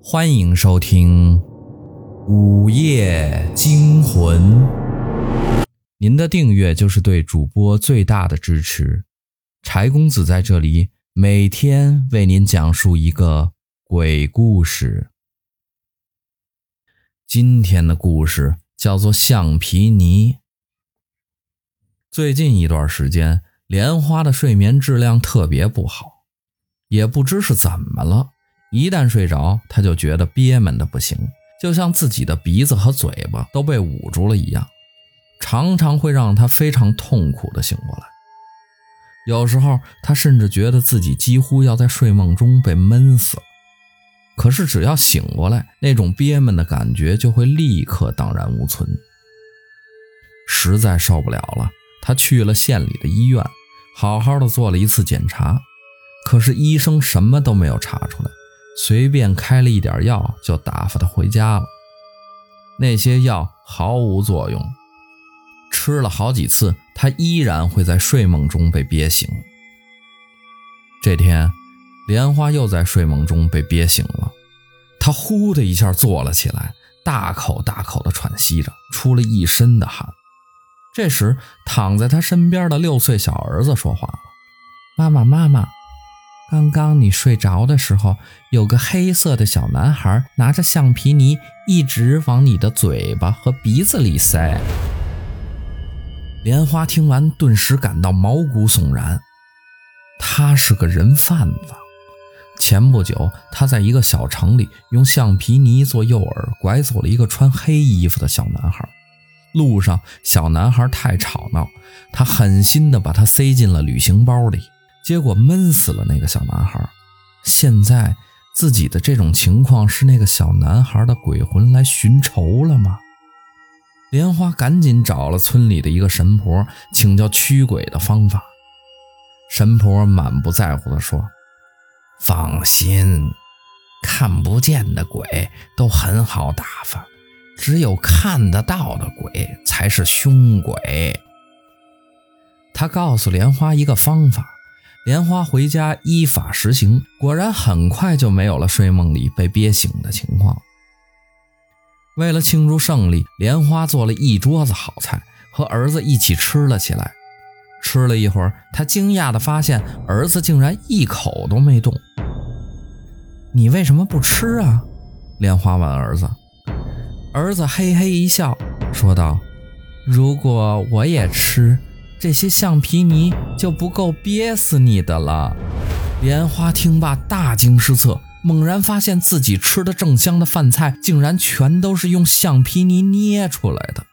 欢迎收听《午夜惊魂》。您的订阅就是对主播最大的支持。柴公子在这里每天为您讲述一个鬼故事。今天的故事叫做《橡皮泥》。最近一段时间，莲花的睡眠质量特别不好，也不知是怎么了。一旦睡着，他就觉得憋闷的不行，就像自己的鼻子和嘴巴都被捂住了一样，常常会让他非常痛苦的醒过来。有时候，他甚至觉得自己几乎要在睡梦中被闷死了。可是，只要醒过来，那种憋闷的感觉就会立刻荡然无存。实在受不了了，他去了县里的医院，好好的做了一次检查，可是医生什么都没有查出来。随便开了一点药，就打发他回家了。那些药毫无作用，吃了好几次，他依然会在睡梦中被憋醒。这天，莲花又在睡梦中被憋醒了，他呼的一下坐了起来，大口大口的喘息着，出了一身的汗。这时，躺在他身边的六岁小儿子说话了：“妈妈，妈妈。”刚刚你睡着的时候，有个黑色的小男孩拿着橡皮泥，一直往你的嘴巴和鼻子里塞。莲花听完，顿时感到毛骨悚然。他是个人贩子。前不久，他在一个小城里用橡皮泥做诱饵，拐走了一个穿黑衣服的小男孩。路上，小男孩太吵闹，他狠心地把他塞进了旅行包里。结果闷死了那个小男孩。现在自己的这种情况是那个小男孩的鬼魂来寻仇了吗？莲花赶紧找了村里的一个神婆，请教驱鬼的方法。神婆满不在乎地说：“放心，看不见的鬼都很好打发，只有看得到的鬼才是凶鬼。”他告诉莲花一个方法。莲花回家依法实行，果然很快就没有了睡梦里被憋醒的情况。为了庆祝胜利，莲花做了一桌子好菜，和儿子一起吃了起来。吃了一会儿，他惊讶地发现儿子竟然一口都没动。你为什么不吃啊？莲花问儿子。儿子嘿嘿一笑，说道：“如果我也吃。”这些橡皮泥就不够憋死你的了。莲花听罢大惊失色，猛然发现自己吃的正香的饭菜，竟然全都是用橡皮泥捏出来的。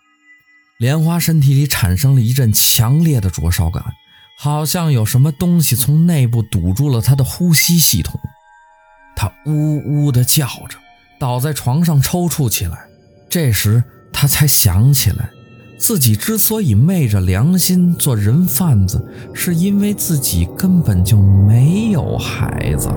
莲花身体里产生了一阵强烈的灼烧感，好像有什么东西从内部堵住了他的呼吸系统。他呜呜地叫着，倒在床上抽搐起来。这时他才想起来。自己之所以昧着良心做人贩子，是因为自己根本就没有孩子。